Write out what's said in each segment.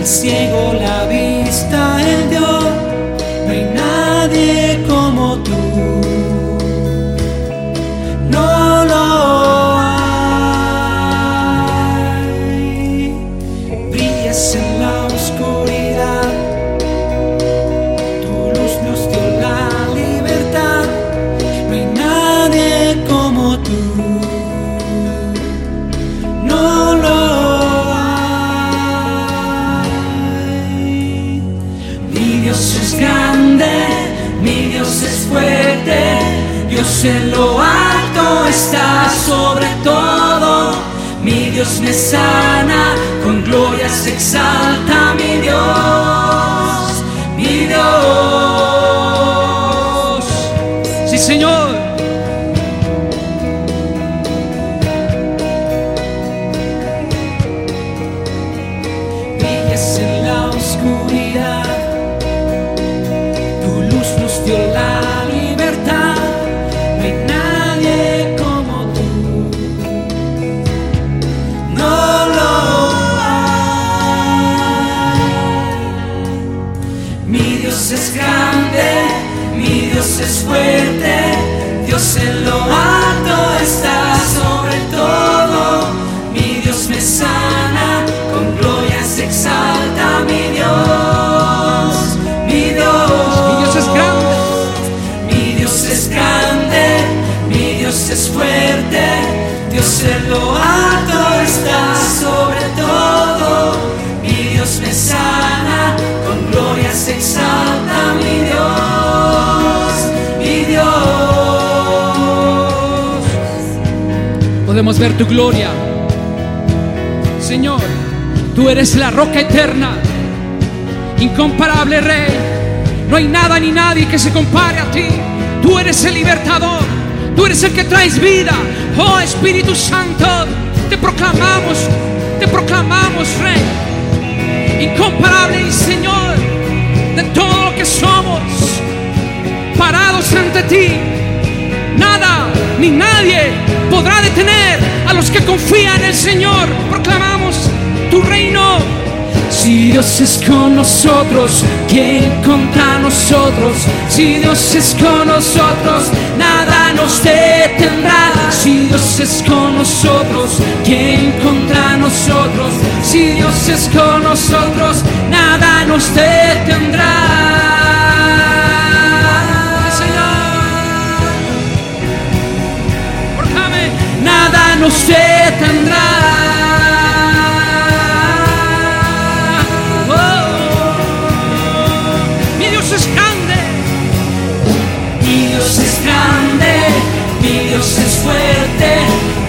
Al ciego la vista él dio. No hay nadie como tú, Dios en lo alto está sobre todo. Mi Dios me sana, con gloria se exalta mi Dios, mi Dios. Sí, Señor. brillas en la oscuridad. Tu luz nos dio la Dios es grande, mi Dios es fuerte. Dios en lo alto está Podemos ver tu gloria. Señor, tú eres la roca eterna, incomparable Rey. No hay nada ni nadie que se compare a ti. Tú eres el libertador, tú eres el que traes vida. Oh Espíritu Santo, te proclamamos, te proclamamos Rey. Incomparable y Señor de todo lo que somos, parados ante ti. Nada ni nadie podrá detener a los que confían en el Señor. Proclamamos tu reino. Si Dios es con nosotros, ¿quién contra nosotros? Si Dios es con nosotros, nada nos detendrá. Si Dios es con nosotros, ¿quién contra nosotros? Si Dios es con nosotros, nada nos detendrá. Grande, mi Dios es fuerte,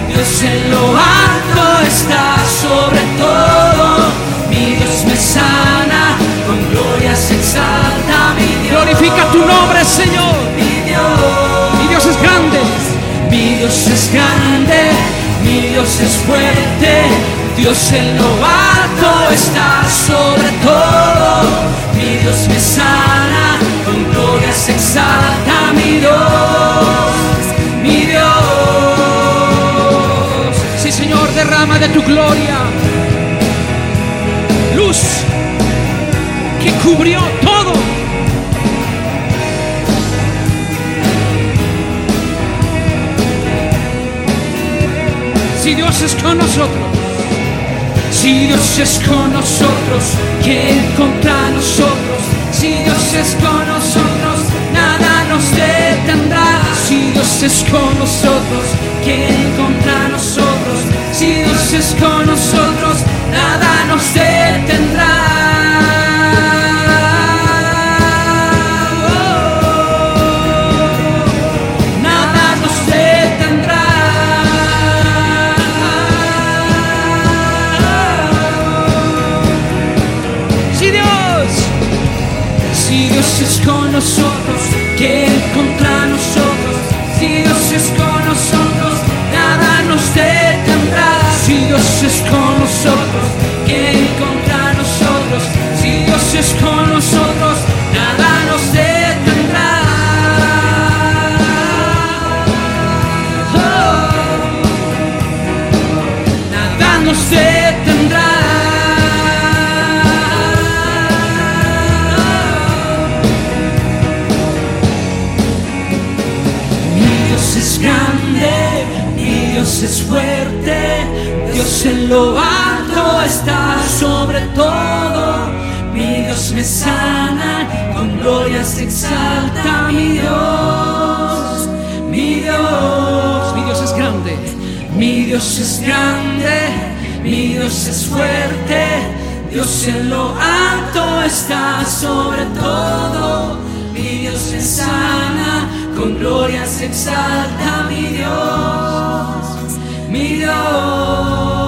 Dios en lo alto está sobre todo, mi Dios me sana, con gloria se exalta mi Dios. Glorifica tu nombre, Señor. Mi Dios, mi Dios es grande, mi Dios es grande, mi Dios es fuerte, Dios en lo alto está sobre gloria, luz que cubrió todo. Si Dios es con nosotros, si Dios es con nosotros, ¿quién contra nosotros? Si Dios es con nosotros, nada nos detendrá. Si Dios es con nosotros, ¿quién contra nosotros? Dios en lo alto está sobre todo. Mi Dios me sana, con gloria se exalta mi Dios, mi Dios, mi Dios es grande, mi Dios es grande, mi Dios es fuerte, Dios en lo alto está sobre todo. Mi Dios me sana, con gloria se exalta mi Dios, mi Dios.